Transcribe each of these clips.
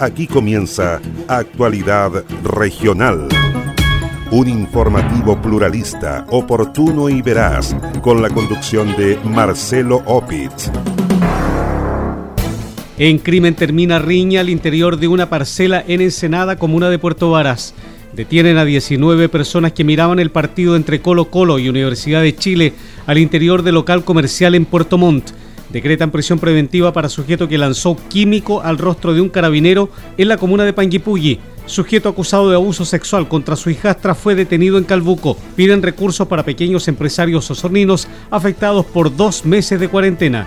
Aquí comienza Actualidad Regional. Un informativo pluralista, oportuno y veraz, con la conducción de Marcelo Opitz. En crimen termina riña al interior de una parcela en Ensenada, comuna de Puerto Varas. Detienen a 19 personas que miraban el partido entre Colo Colo y Universidad de Chile al interior del local comercial en Puerto Montt. Decretan prisión preventiva para sujeto que lanzó químico al rostro de un carabinero en la comuna de Panguipulli. Sujeto acusado de abuso sexual contra su hijastra fue detenido en Calbuco. Piden recursos para pequeños empresarios osorninos afectados por dos meses de cuarentena.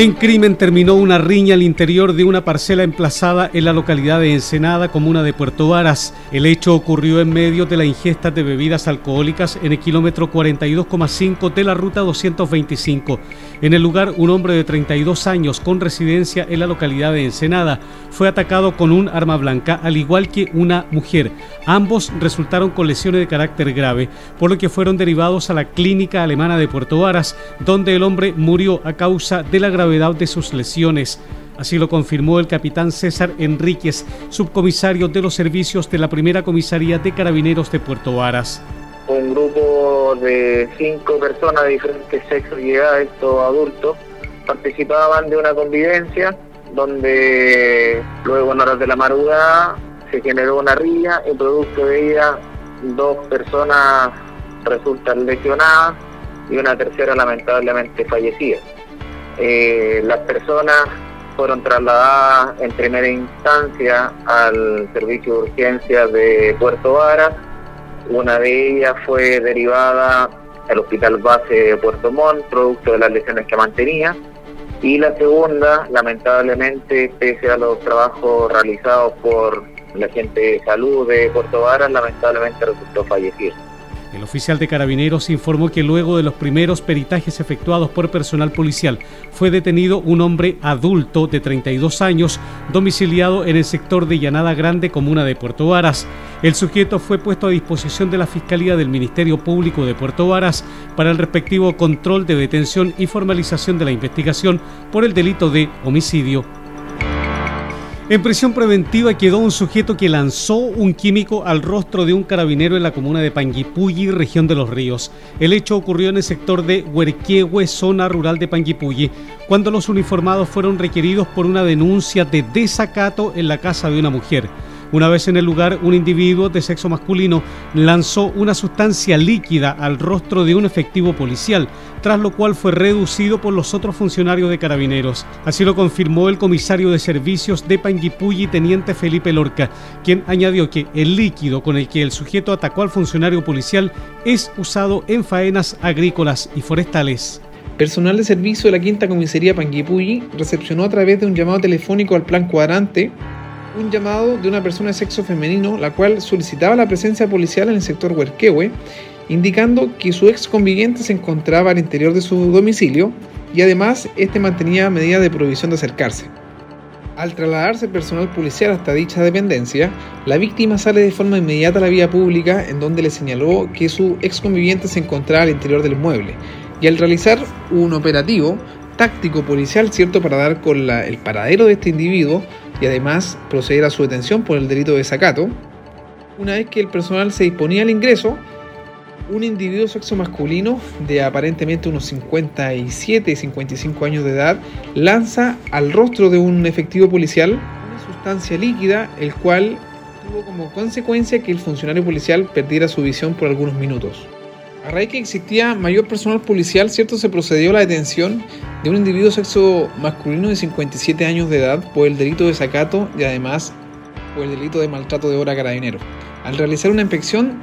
En crimen terminó una riña al interior de una parcela emplazada en la localidad de Ensenada, comuna de Puerto Varas. El hecho ocurrió en medio de la ingesta de bebidas alcohólicas en el kilómetro 42,5 de la ruta 225. En el lugar, un hombre de 32 años con residencia en la localidad de Ensenada fue atacado con un arma blanca, al igual que una mujer. Ambos resultaron con lesiones de carácter grave, por lo que fueron derivados a la clínica alemana de Puerto Varas, donde el hombre murió a causa de la gravedad de sus lesiones. Así lo confirmó el capitán César Enríquez, subcomisario de los servicios de la primera comisaría de carabineros de Puerto Varas. Un grupo de cinco personas de diferentes sexos y edades, todos adultos, participaban de una convivencia donde luego en horas de la madrugada se generó una ría y producto de ella dos personas resultan lesionadas y una tercera lamentablemente fallecida. Eh, las personas fueron trasladadas en primera instancia al servicio de urgencia de Puerto Vara. Una de ellas fue derivada al Hospital Base de Puerto Montt, producto de las lesiones que mantenía. Y la segunda, lamentablemente, pese a los trabajos realizados por la gente de salud de Puerto Vara, lamentablemente resultó fallecida. El oficial de carabineros informó que luego de los primeros peritajes efectuados por personal policial fue detenido un hombre adulto de 32 años domiciliado en el sector de Llanada Grande, comuna de Puerto Varas. El sujeto fue puesto a disposición de la Fiscalía del Ministerio Público de Puerto Varas para el respectivo control de detención y formalización de la investigación por el delito de homicidio en prisión preventiva quedó un sujeto que lanzó un químico al rostro de un carabinero en la comuna de Panguipulli, región de Los Ríos. El hecho ocurrió en el sector de Huerquehue, zona rural de Panguipulli, cuando los uniformados fueron requeridos por una denuncia de desacato en la casa de una mujer. Una vez en el lugar, un individuo de sexo masculino lanzó una sustancia líquida al rostro de un efectivo policial, tras lo cual fue reducido por los otros funcionarios de carabineros. Así lo confirmó el comisario de servicios de Panguipulli, teniente Felipe Lorca, quien añadió que el líquido con el que el sujeto atacó al funcionario policial es usado en faenas agrícolas y forestales. Personal de servicio de la quinta comisaría Panguipulli recepcionó a través de un llamado telefónico al plan cuadrante un llamado de una persona de sexo femenino, la cual solicitaba la presencia policial en el sector Huerquehue, indicando que su ex conviviente se encontraba al interior de su domicilio y además este mantenía medidas de prohibición de acercarse. Al trasladarse personal policial hasta dicha dependencia, la víctima sale de forma inmediata a la vía pública en donde le señaló que su ex conviviente se encontraba al interior del mueble y al realizar un operativo táctico policial, cierto, para dar con el paradero de este individuo, y además proceder a su detención por el delito de desacato. Una vez que el personal se disponía al ingreso, un individuo sexo masculino de aparentemente unos 57 y 55 años de edad lanza al rostro de un efectivo policial una sustancia líquida, el cual tuvo como consecuencia que el funcionario policial perdiera su visión por algunos minutos. A raíz que existía mayor personal policial, cierto, se procedió a la detención de un individuo sexo masculino de 57 años de edad por el delito de sacato y además por el delito de maltrato de hora carabinero. Al realizar una inspección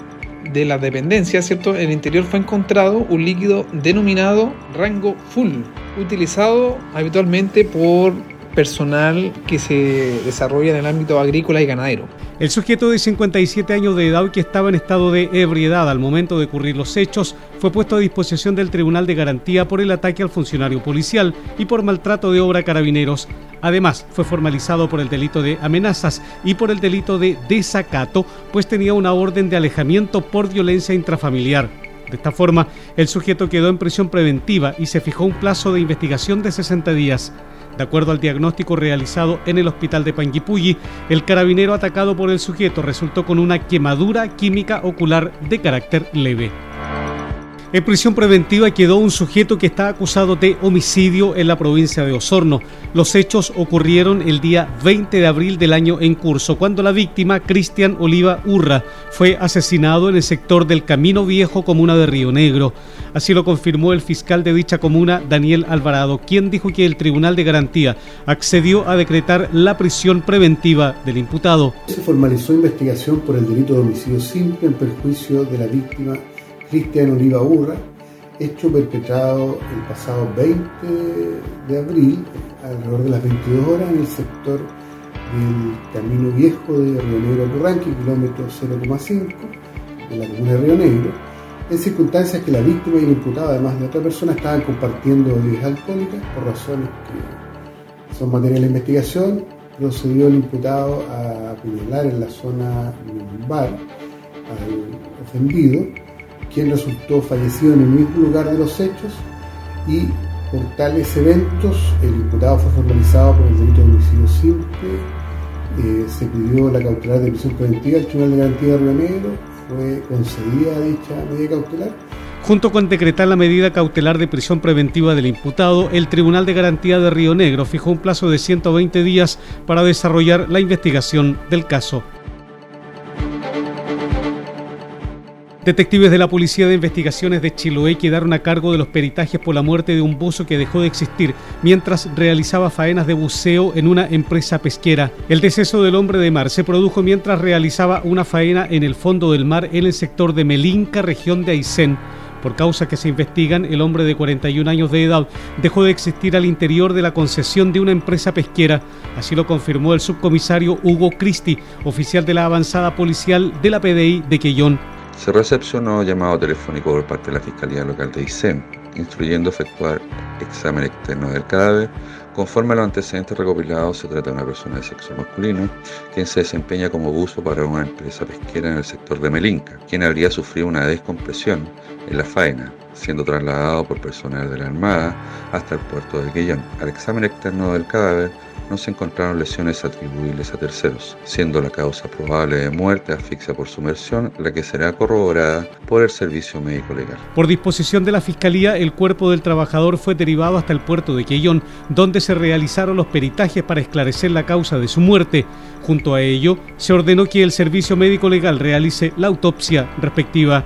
de la dependencia, ¿cierto? En el interior fue encontrado un líquido denominado rango full, utilizado habitualmente por personal que se desarrolla en el ámbito agrícola y ganadero. El sujeto de 57 años de edad que estaba en estado de ebriedad al momento de ocurrir los hechos fue puesto a disposición del Tribunal de Garantía por el ataque al funcionario policial y por maltrato de obra carabineros. Además, fue formalizado por el delito de amenazas y por el delito de desacato, pues tenía una orden de alejamiento por violencia intrafamiliar. De esta forma, el sujeto quedó en prisión preventiva y se fijó un plazo de investigación de 60 días. De acuerdo al diagnóstico realizado en el hospital de Panguipulli, el carabinero atacado por el sujeto resultó con una quemadura química ocular de carácter leve. En prisión preventiva quedó un sujeto que está acusado de homicidio en la provincia de Osorno. Los hechos ocurrieron el día 20 de abril del año en curso, cuando la víctima, Cristian Oliva Urra, fue asesinado en el sector del Camino Viejo, comuna de Río Negro. Así lo confirmó el fiscal de dicha comuna, Daniel Alvarado, quien dijo que el Tribunal de Garantía accedió a decretar la prisión preventiva del imputado. Se formalizó investigación por el delito de homicidio simple en perjuicio de la víctima Cristian Oliva Urra, hecho perpetrado el pasado 20 de abril, alrededor de las 22 horas, en el sector del Camino Viejo de Río Negro Turranque, kilómetro 0,5 de la comuna de Río Negro, en circunstancias que la víctima y el imputado, además de otra persona, estaban compartiendo bebidas alcohólicas por razones que son materia de investigación. Procedió el imputado a apuñalar en la zona lumbar al ofendido quien resultó fallecido en el mismo lugar de los hechos y por tales eventos el imputado fue formalizado por el delito de homicidio simple, eh, se pidió la cautelar de prisión preventiva al Tribunal de Garantía de Río Negro, fue concedida dicha medida cautelar. Junto con decretar la medida cautelar de prisión preventiva del imputado, el Tribunal de Garantía de Río Negro fijó un plazo de 120 días para desarrollar la investigación del caso. Detectives de la Policía de Investigaciones de Chiloé quedaron a cargo de los peritajes por la muerte de un buzo que dejó de existir mientras realizaba faenas de buceo en una empresa pesquera. El deceso del hombre de mar se produjo mientras realizaba una faena en el fondo del mar en el sector de Melinca, región de Aysén. Por causa que se investigan, el hombre de 41 años de edad dejó de existir al interior de la concesión de una empresa pesquera. Así lo confirmó el subcomisario Hugo Cristi, oficial de la avanzada policial de la PDI de Quellón. Se recepcionó llamado telefónico por parte de la Fiscalía Local de ICEM, instruyendo efectuar examen externo del cadáver. Conforme a los antecedentes recopilados, se trata de una persona de sexo masculino, quien se desempeña como buzo para una empresa pesquera en el sector de Melinca, quien habría sufrido una descompresión en la faena, siendo trasladado por personal de la Armada hasta el puerto de Quellón. Al examen externo del cadáver, no se encontraron lesiones atribuibles a terceros, siendo la causa probable de muerte asfixia por sumersión la que será corroborada por el servicio médico legal. Por disposición de la Fiscalía, el cuerpo del trabajador fue derivado hasta el puerto de Quellón, donde se realizaron los peritajes para esclarecer la causa de su muerte. Junto a ello, se ordenó que el servicio médico legal realice la autopsia respectiva.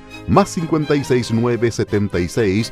más 569 76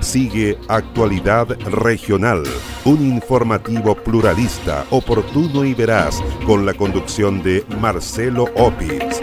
Sigue Actualidad Regional, un informativo pluralista, oportuno y veraz, con la conducción de Marcelo Opitz.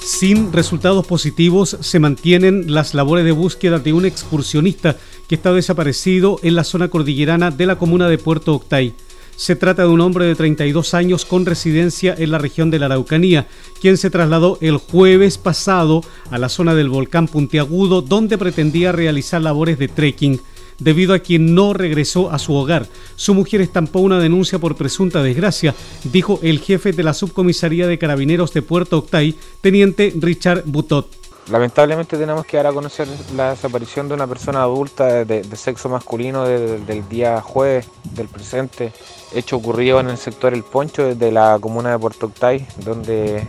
Sin resultados positivos se mantienen las labores de búsqueda de un excursionista que está desaparecido en la zona cordillerana de la comuna de Puerto Octay. Se trata de un hombre de 32 años con residencia en la región de la Araucanía, quien se trasladó el jueves pasado a la zona del volcán Puntiagudo, donde pretendía realizar labores de trekking. Debido a que no regresó a su hogar, su mujer estampó una denuncia por presunta desgracia, dijo el jefe de la subcomisaría de carabineros de Puerto Octay, teniente Richard Butot. Lamentablemente tenemos que dar a conocer la desaparición de una persona adulta de, sexo masculino del día jueves del presente, hecho ocurrido en el sector El Poncho de la comuna de Puerto Octay, donde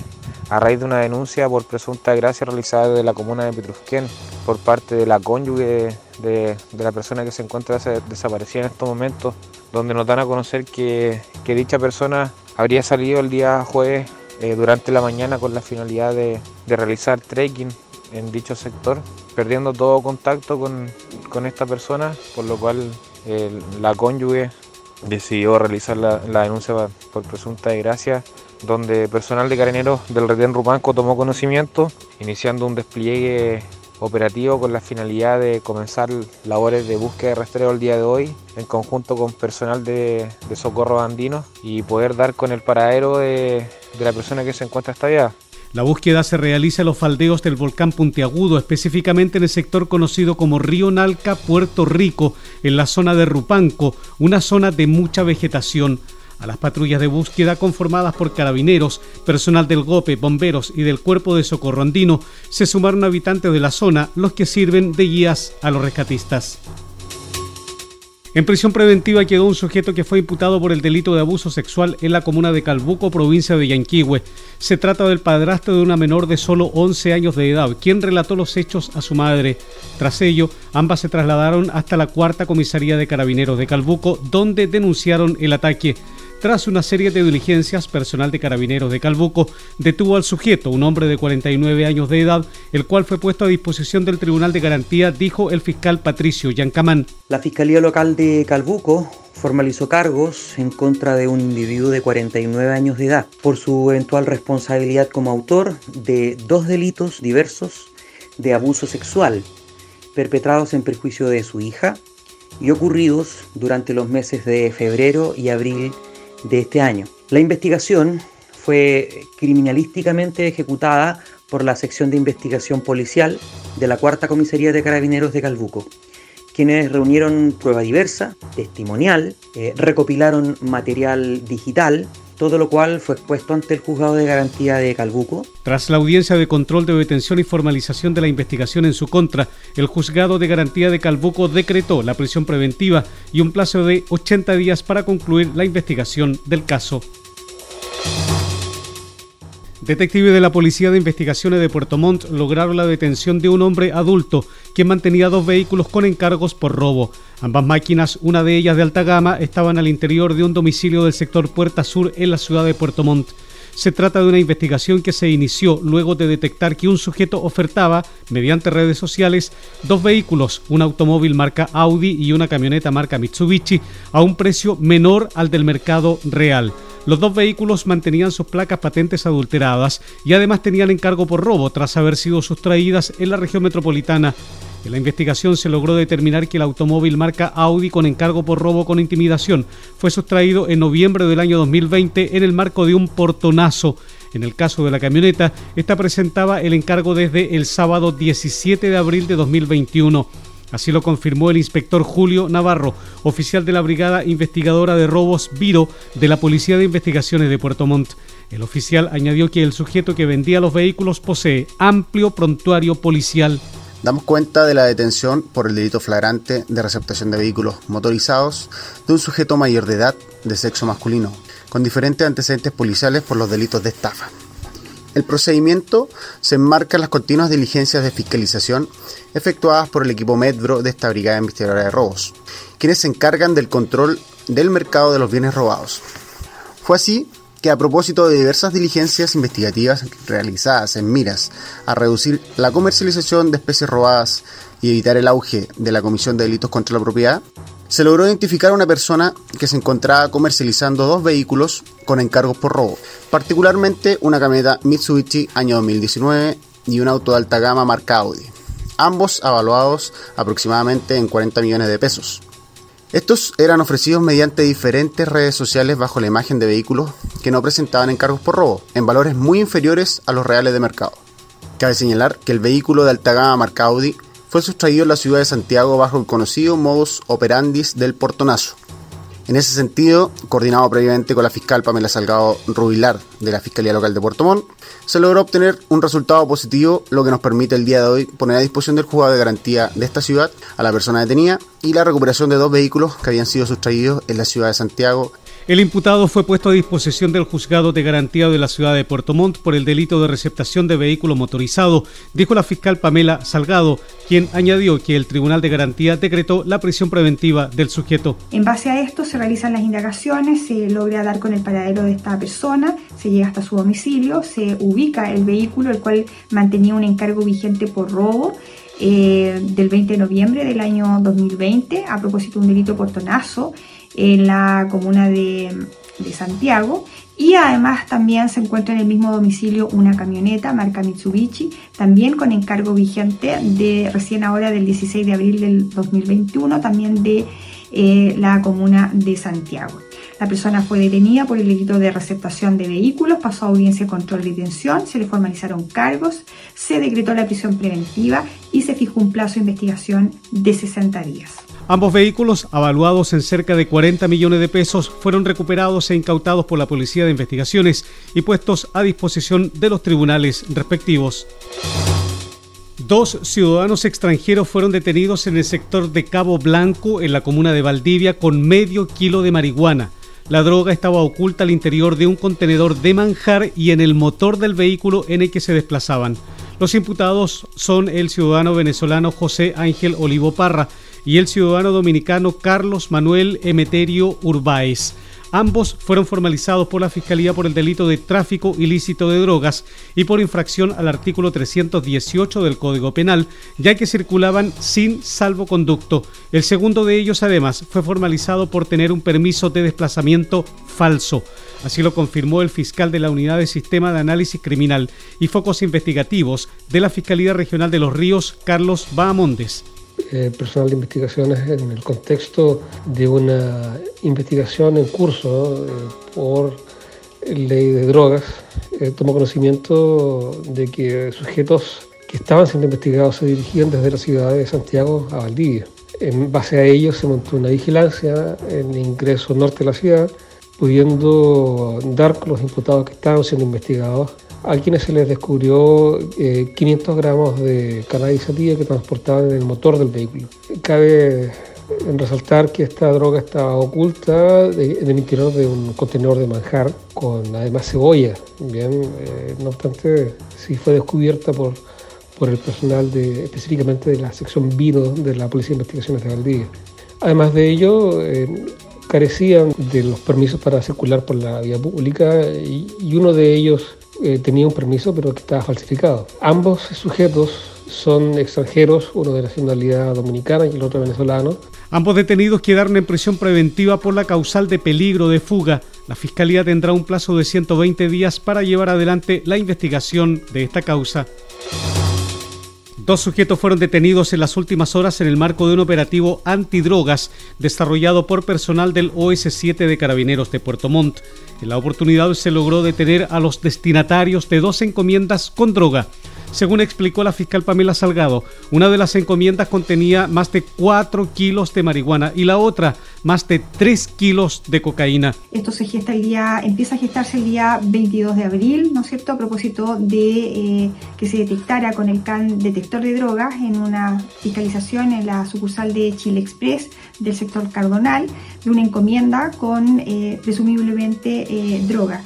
a raíz de una denuncia por presunta gracia realizada desde la comuna de Petrusquén por parte de la cónyuge de, la persona que se encuentra desaparecida en estos momentos, donde nos dan a conocer que, dicha persona habría salido el día jueves eh, durante la mañana con la finalidad de realizar trekking en dicho sector, perdiendo todo contacto con, esta persona, por lo cual la cónyuge decidió realizar la, denuncia por presunta desgracia, donde personal de carabineros del retén Rupanco tomó conocimiento, iniciando un despliegue operativo con la finalidad de comenzar labores de búsqueda de rastreo el día de hoy en conjunto con personal de, socorro andino y poder dar con el paradero de, de la persona que se encuentra allá. La búsqueda se realiza en los faldeos del volcán Puntiagudo, específicamente en el sector conocido como Río Nalca, Puerto Rico, en la zona de Rupanco, una zona de mucha vegetación. A las patrullas de búsqueda conformadas por carabineros, personal del GOPE, bomberos y del Cuerpo de Socorro Andino se sumaron habitantes de la zona, los que sirven de guías a los rescatistas. En prisión preventiva quedó un sujeto que fue imputado por el delito de abuso sexual en la comuna de Calbuco, provincia de Yanquihue. Se trata del padrastro de una menor de solo 11 años de edad, quien relató los hechos a su madre. Tras ello, ambas se trasladaron hasta la cuarta comisaría de carabineros de Calbuco, donde denunciaron el ataque. Tras una serie de diligencias, personal de carabineros de Calbuco detuvo al sujeto, un hombre de 49 años de edad, el cual fue puesto a disposición del Tribunal de Garantía, dijo el fiscal Patricio Yancamán. La Fiscalía Local de Calbuco formalizó cargos en contra de un individuo de 49 años de edad por su eventual responsabilidad como autor de dos delitos diversos de abuso sexual perpetrados en perjuicio de su hija y ocurridos durante los meses de febrero y abril de este año. La investigación fue criminalísticamente ejecutada por la sección de investigación policial de la Cuarta Comisaría de Carabineros de Calbuco, quienes reunieron prueba diversa, testimonial, eh, recopilaron material digital, todo lo cual fue expuesto ante el juzgado de garantía de Calbuco. Tras la audiencia de control de detención y formalización de la investigación en su contra, el juzgado de garantía de Calbuco decretó la prisión preventiva y un plazo de 80 días para concluir la investigación del caso. Detectives de la Policía de Investigaciones de Puerto Montt lograron la detención de un hombre adulto que mantenía dos vehículos con encargos por robo. Ambas máquinas, una de ellas de alta gama, estaban al interior de un domicilio del sector Puerta Sur en la ciudad de Puerto Montt. Se trata de una investigación que se inició luego de detectar que un sujeto ofertaba, mediante redes sociales, dos vehículos, un automóvil marca Audi y una camioneta marca Mitsubishi, a un precio menor al del mercado real. Los dos vehículos mantenían sus placas patentes adulteradas y además tenían encargo por robo tras haber sido sustraídas en la región metropolitana. En la investigación se logró determinar que el automóvil marca Audi con encargo por robo con intimidación fue sustraído en noviembre del año 2020 en el marco de un portonazo. En el caso de la camioneta, esta presentaba el encargo desde el sábado 17 de abril de 2021. Así lo confirmó el inspector Julio Navarro, oficial de la Brigada Investigadora de Robos Viro de la Policía de Investigaciones de Puerto Montt. El oficial añadió que el sujeto que vendía los vehículos posee amplio prontuario policial. Damos cuenta de la detención por el delito flagrante de receptación de vehículos motorizados de un sujeto mayor de edad de sexo masculino, con diferentes antecedentes policiales por los delitos de estafa. El procedimiento se enmarca en las continuas diligencias de fiscalización efectuadas por el equipo Medbro de esta Brigada Investigadora de Robos, quienes se encargan del control del mercado de los bienes robados. Fue así que a propósito de diversas diligencias investigativas realizadas en miras a reducir la comercialización de especies robadas y evitar el auge de la comisión de delitos contra la propiedad, se logró identificar a una persona que se encontraba comercializando dos vehículos con encargos por robo, particularmente una camioneta Mitsubishi año 2019 y un auto de alta gama marca Audi, ambos avaluados aproximadamente en 40 millones de pesos. Estos eran ofrecidos mediante diferentes redes sociales bajo la imagen de vehículos que no presentaban encargos por robo, en valores muy inferiores a los reales de mercado. Cabe señalar que el vehículo de alta gama marca Audi fue sustraído en la ciudad de Santiago bajo el conocido modus operandis del portonazo. En ese sentido, coordinado previamente con la fiscal Pamela Salgado Rubilar de la Fiscalía Local de Puerto Montt, se logró obtener un resultado positivo, lo que nos permite el día de hoy poner a disposición del juzgado de garantía de esta ciudad a la persona detenida y la recuperación de dos vehículos que habían sido sustraídos en la ciudad de Santiago el imputado fue puesto a disposición del juzgado de garantía de la ciudad de Puerto Montt por el delito de receptación de vehículo motorizado, dijo la fiscal Pamela Salgado, quien añadió que el Tribunal de Garantía decretó la prisión preventiva del sujeto. En base a esto se realizan las indagaciones, se logra dar con el paradero de esta persona, se llega hasta su domicilio, se ubica el vehículo, el cual mantenía un encargo vigente por robo. Eh, del 20 de noviembre del año 2020 a propósito de un delito portonazo en la comuna de, Santiago y además también se encuentra en el mismo domicilio una camioneta marca Mitsubishi, también con encargo vigente de recién ahora del 16 de abril del 2021, también de eh, la comuna de Santiago. La persona fue detenida por el delito de receptación de vehículos, pasó a audiencia de control de detención, se le formalizaron cargos, se decretó la prisión preventiva y se fijó un plazo de investigación de 60 días. Ambos vehículos, avaluados en cerca de 40 millones de pesos, fueron recuperados e incautados por la Policía de Investigaciones y puestos a disposición de los tribunales respectivos. Dos ciudadanos extranjeros fueron detenidos en el sector de Cabo Blanco, en la comuna de Valdivia, con medio kilo de marihuana. La droga estaba oculta al interior de un contenedor de manjar y en el motor del vehículo en el que se desplazaban. Los imputados son el ciudadano venezolano José Ángel Olivo Parra y el ciudadano dominicano Carlos Manuel Emeterio Urbáez. Ambos fueron formalizados por la Fiscalía por el delito de tráfico ilícito de drogas y por infracción al artículo 318 del Código Penal, ya que circulaban sin salvoconducto. El segundo de ellos, además, fue formalizado por tener un permiso de desplazamiento falso. Así lo confirmó el fiscal de la Unidad de Sistema de Análisis Criminal y Focos Investigativos de la Fiscalía Regional de los Ríos, Carlos Bahamondes. Eh, personal de investigaciones en el contexto de una investigación en curso eh, por ley de drogas, eh, tomó conocimiento de que sujetos que estaban siendo investigados se dirigían desde la ciudad de Santiago a Valdivia. En base a ello se montó una vigilancia en el ingreso norte de la ciudad, pudiendo dar con los imputados que estaban siendo investigados a quienes se les descubrió 500 eh, gramos de cannabis que transportaban en el motor del vehículo. Cabe resaltar que esta droga estaba oculta en el interior de un contenedor de manjar con además cebolla. Bien, eh, no obstante, sí fue descubierta por, por el personal de, específicamente de la sección vino de la Policía de Investigaciones de Valdivia. Además de ello, eh, carecían de los permisos para circular por la vía pública y, y uno de ellos eh, tenía un permiso pero que estaba falsificado. Ambos sujetos son extranjeros, uno de nacionalidad dominicana y el otro venezolano. Ambos detenidos quedaron en prisión preventiva por la causal de peligro de fuga. La Fiscalía tendrá un plazo de 120 días para llevar adelante la investigación de esta causa. Dos sujetos fueron detenidos en las últimas horas en el marco de un operativo antidrogas desarrollado por personal del OS7 de Carabineros de Puerto Montt. En la oportunidad se logró detener a los destinatarios de dos encomiendas con droga. Según explicó la fiscal Pamela Salgado, una de las encomiendas contenía más de 4 kilos de marihuana y la otra más de 3 kilos de cocaína. Esto se gesta el día, empieza a gestarse el día 22 de abril, ¿no es cierto?, a propósito de eh, que se detectara con el CAN detector de drogas en una fiscalización en la sucursal de Chile Express del sector Cardonal de una encomienda con eh, presumiblemente eh, droga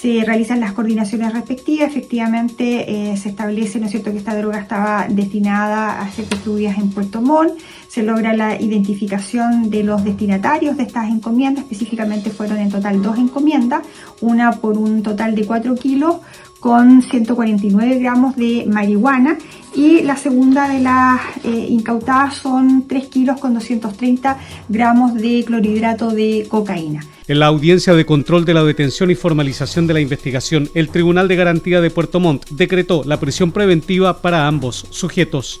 se realizan las coordinaciones respectivas, efectivamente eh, se establece, ¿no es cierto?, que esta droga estaba destinada a ser distribuida en Puerto Montt, se logra la identificación de los destinatarios de estas encomiendas, específicamente fueron en total dos encomiendas, una por un total de 4 kilos con 149 gramos de marihuana y la segunda de las eh, incautadas son 3 kilos con 230 gramos de clorhidrato de cocaína. En la audiencia de control de la detención y formalización de la investigación, el Tribunal de Garantía de Puerto Montt decretó la prisión preventiva para ambos sujetos.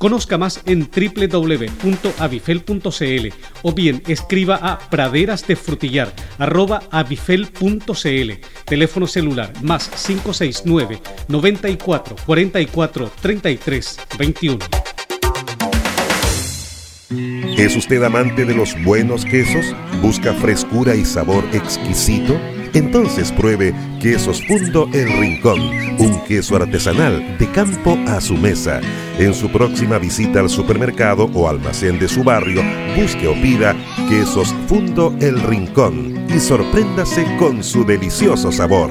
Conozca más en www.avifel.cl o bien escriba a praderas. Teléfono celular más 569 94 44 33 21. ¿Es usted amante de los buenos quesos? ¿Busca frescura y sabor exquisito? Entonces pruebe Quesos Fundo El Rincón, un queso artesanal de campo a su mesa. En su próxima visita al supermercado o almacén de su barrio, busque o pida Quesos Fundo El Rincón y sorpréndase con su delicioso sabor.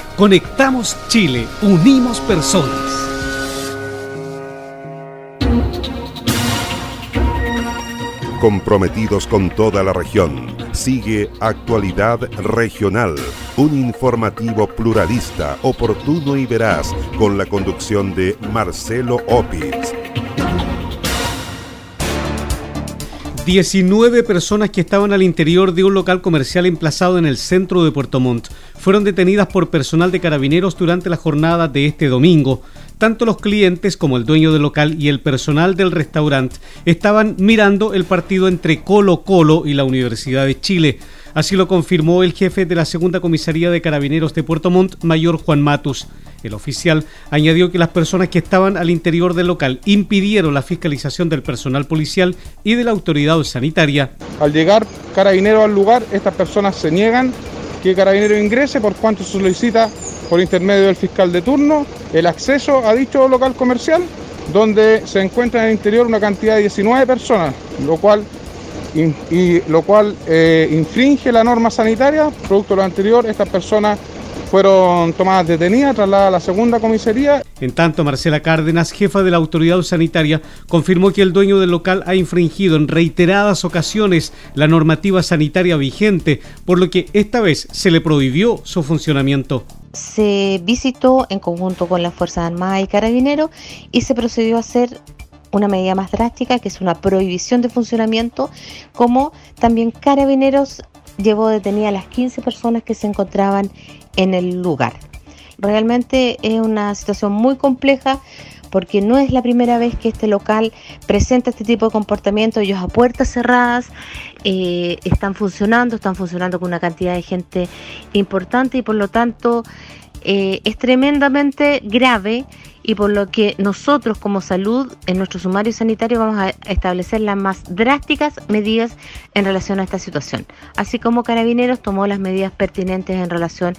Conectamos Chile, unimos personas. Comprometidos con toda la región, sigue Actualidad Regional, un informativo pluralista, oportuno y veraz, con la conducción de Marcelo Opitz. 19 personas que estaban al interior de un local comercial emplazado en el centro de Puerto Montt fueron detenidas por personal de carabineros durante la jornada de este domingo. Tanto los clientes como el dueño del local y el personal del restaurante estaban mirando el partido entre Colo Colo y la Universidad de Chile. Así lo confirmó el jefe de la segunda comisaría de carabineros de Puerto Montt, mayor Juan Matus. El oficial añadió que las personas que estaban al interior del local impidieron la fiscalización del personal policial y de la autoridad sanitaria. Al llegar carabineros al lugar, estas personas se niegan que carabinero ingrese por cuanto solicita por intermedio del fiscal de turno el acceso a dicho local comercial donde se encuentra en el interior una cantidad de 19 personas, lo cual, lo cual eh, infringe la norma sanitaria. Producto de lo anterior, estas personas fueron tomadas detenidas, trasladadas a la segunda comisaría. En tanto, Marcela Cárdenas, jefa de la autoridad sanitaria, confirmó que el dueño del local ha infringido en reiteradas ocasiones la normativa sanitaria vigente, por lo que esta vez se le prohibió su funcionamiento se visitó en conjunto con las Fuerzas Armadas y Carabineros y se procedió a hacer una medida más drástica, que es una prohibición de funcionamiento, como también Carabineros llevó detenida a las 15 personas que se encontraban en el lugar. Realmente es una situación muy compleja porque no es la primera vez que este local presenta este tipo de comportamiento. Ellos a puertas cerradas eh, están funcionando, están funcionando con una cantidad de gente importante y por lo tanto eh, es tremendamente grave y por lo que nosotros como salud en nuestro sumario sanitario vamos a establecer las más drásticas medidas en relación a esta situación. Así como Carabineros tomó las medidas pertinentes en relación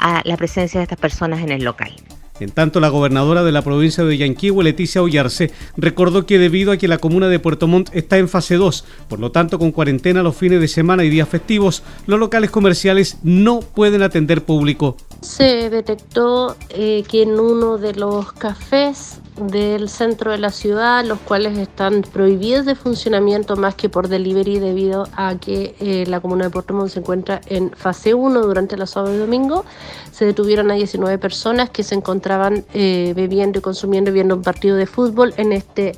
a la presencia de estas personas en el local. En tanto, la gobernadora de la provincia de Yanquihue, Leticia Ollarse, recordó que debido a que la comuna de Puerto Montt está en fase 2, por lo tanto con cuarentena los fines de semana y días festivos, los locales comerciales no pueden atender público. Se detectó eh, que en uno de los cafés del centro de la ciudad, los cuales están prohibidos de funcionamiento más que por delivery debido a que eh, la comuna de Puerto Montt se encuentra en fase 1 durante los sábados y domingo. Se detuvieron a 19 personas que se encontraban eh, bebiendo y consumiendo y viendo un partido de fútbol en este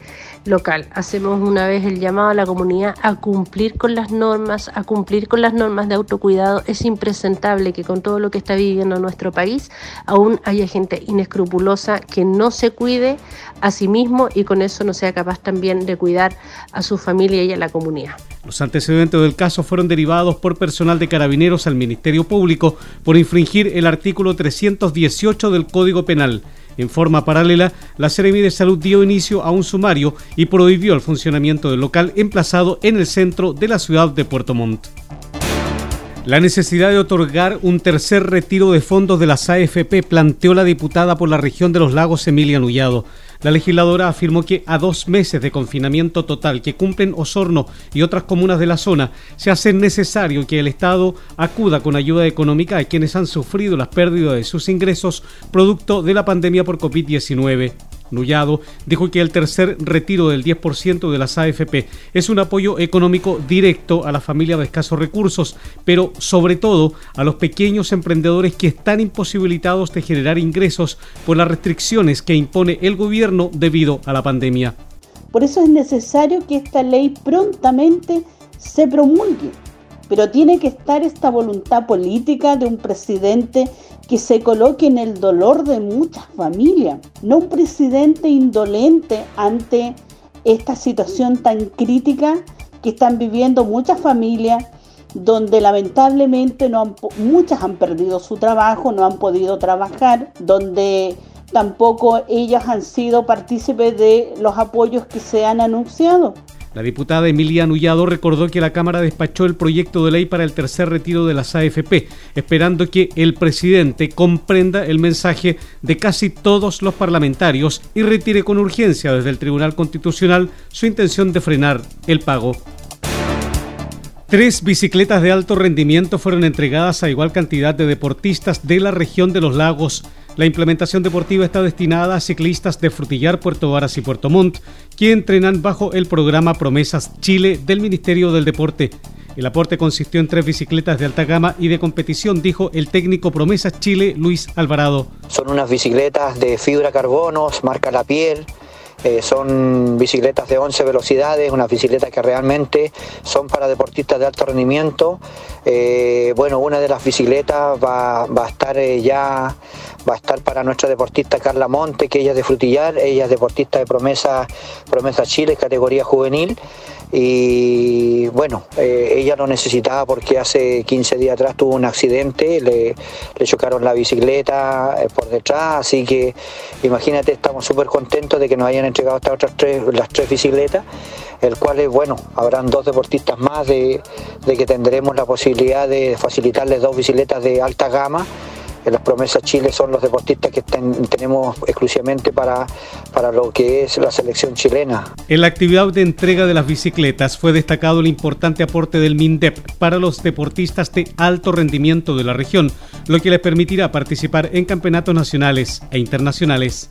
local. Hacemos una vez el llamado a la comunidad a cumplir con las normas, a cumplir con las normas de autocuidado. Es impresentable que con todo lo que está viviendo nuestro país aún haya gente inescrupulosa que no se cuide a sí mismo y con eso no sea capaz también de cuidar a su familia y a la comunidad. Los antecedentes del caso fueron derivados por personal de carabineros al Ministerio Público por infringir el artículo 318 del Código Penal. En forma paralela, la Seremi de Salud dio inicio a un sumario y prohibió el funcionamiento del local emplazado en el centro de la ciudad de Puerto Montt. La necesidad de otorgar un tercer retiro de fondos de las AFP planteó la diputada por la región de los lagos Emilia Nullado. La legisladora afirmó que a dos meses de confinamiento total que cumplen Osorno y otras comunas de la zona, se hace necesario que el Estado acuda con ayuda económica a quienes han sufrido las pérdidas de sus ingresos producto de la pandemia por COVID-19. Nullado dijo que el tercer retiro del 10% de las AFP es un apoyo económico directo a las familias de escasos recursos, pero sobre todo a los pequeños emprendedores que están imposibilitados de generar ingresos por las restricciones que impone el gobierno debido a la pandemia. Por eso es necesario que esta ley prontamente se promulgue, pero tiene que estar esta voluntad política de un presidente que se coloque en el dolor de muchas familias, no un presidente indolente ante esta situación tan crítica que están viviendo muchas familias donde lamentablemente no muchas han perdido su trabajo, no han podido trabajar, donde tampoco ellas han sido partícipes de los apoyos que se han anunciado. La diputada Emilia Nullado recordó que la Cámara despachó el proyecto de ley para el tercer retiro de las AFP, esperando que el presidente comprenda el mensaje de casi todos los parlamentarios y retire con urgencia desde el Tribunal Constitucional su intención de frenar el pago. Tres bicicletas de alto rendimiento fueron entregadas a igual cantidad de deportistas de la región de los lagos la implementación deportiva está destinada a ciclistas de Frutillar, Puerto Varas y Puerto Montt, que entrenan bajo el programa Promesas Chile del Ministerio del Deporte. El aporte consistió en tres bicicletas de alta gama y de competición, dijo el técnico Promesas Chile, Luis Alvarado. Son unas bicicletas de fibra carbonos, marca la piel, eh, son bicicletas de 11 velocidades, unas bicicletas que realmente son para deportistas de alto rendimiento. Eh, bueno, una de las bicicletas va, a estar eh, ya va estar para nuestra deportista Carla Monte, que ella es de Frutillar, ella es deportista de Promesa, Promesa Chile, categoría juvenil. Y bueno, eh, ella lo necesitaba porque hace 15 días atrás tuvo un accidente, le, chocaron la bicicleta eh, por detrás, así que imagínate, estamos súper contentos de que nos hayan entregado estas otras tres, las tres bicicletas, el cual es bueno, habrán dos deportistas más de, de que tendremos la posibilidad de facilitarles dos bicicletas de alta gama las promesas Chile son los deportistas que tenemos exclusivamente para, para lo que es la selección chilena. En la actividad de entrega de las bicicletas fue destacado el importante aporte del MINDEP para los deportistas de alto rendimiento de la región, lo que les permitirá participar en campeonatos nacionales e internacionales.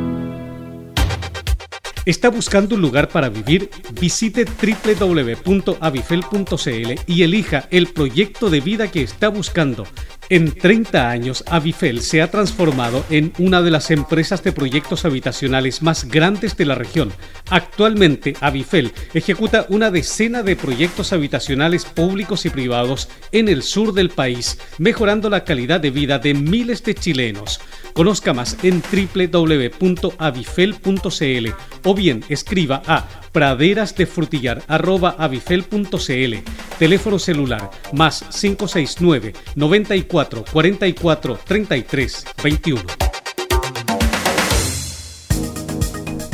¿Está buscando un lugar para vivir? Visite www.avifel.cl y elija el proyecto de vida que está buscando. En 30 años, Avifel se ha transformado en una de las empresas de proyectos habitacionales más grandes de la región. Actualmente, Avifel ejecuta una decena de proyectos habitacionales públicos y privados en el sur del país, mejorando la calidad de vida de miles de chilenos. Conozca más en www.avifel.cl o bien escriba a praderasdefrutillar.avifel.cl Teléfono celular más 569 94 44 33 21.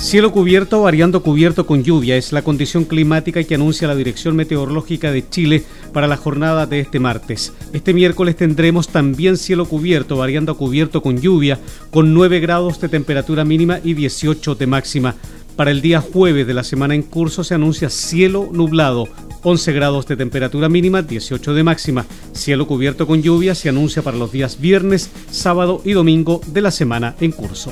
Cielo cubierto, variando cubierto con lluvia es la condición climática que anuncia la Dirección Meteorológica de Chile para la jornada de este martes. Este miércoles tendremos también cielo cubierto, variando cubierto con lluvia, con 9 grados de temperatura mínima y 18 de máxima. Para el día jueves de la semana en curso se anuncia cielo nublado, 11 grados de temperatura mínima, 18 de máxima. Cielo cubierto con lluvia se anuncia para los días viernes, sábado y domingo de la semana en curso.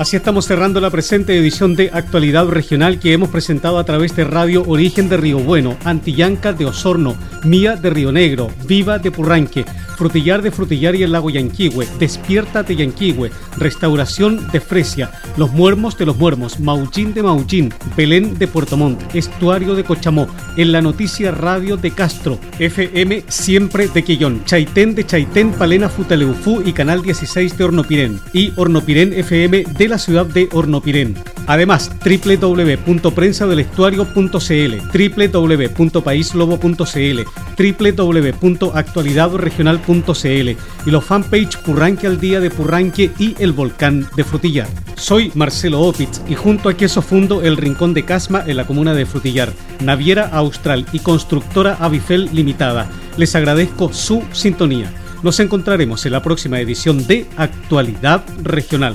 Así estamos cerrando la presente edición de Actualidad Regional que hemos presentado a través de Radio Origen de Río Bueno, Antillanca de Osorno, Mía de Río Negro, Viva de Purranque, Frutillar de Frutillar y el Lago Yanquihue, Despierta de Yanquihue, Restauración de Fresia, Los Muermos de los Muermos, Mauchín de Mauchín, Belén de Puerto Montt, Estuario de Cochamó, En la Noticia Radio de Castro, FM Siempre de Quillón, Chaitén de Chaitén, Palena Futaleufú y Canal 16 de Hornopirén y Hornopirén FM de la ciudad de Hornopirén. Además, www.prensadelestuario.cl, www.paislobo.cl, www.actualidadregional.cl y los fanpage Purranque al Día de Purranque y El Volcán de Frutillar. Soy Marcelo Opitz y junto a Queso Fundo El Rincón de Casma en la comuna de Frutillar, Naviera Austral y Constructora Avifel Limitada. Les agradezco su sintonía. Nos encontraremos en la próxima edición de Actualidad Regional.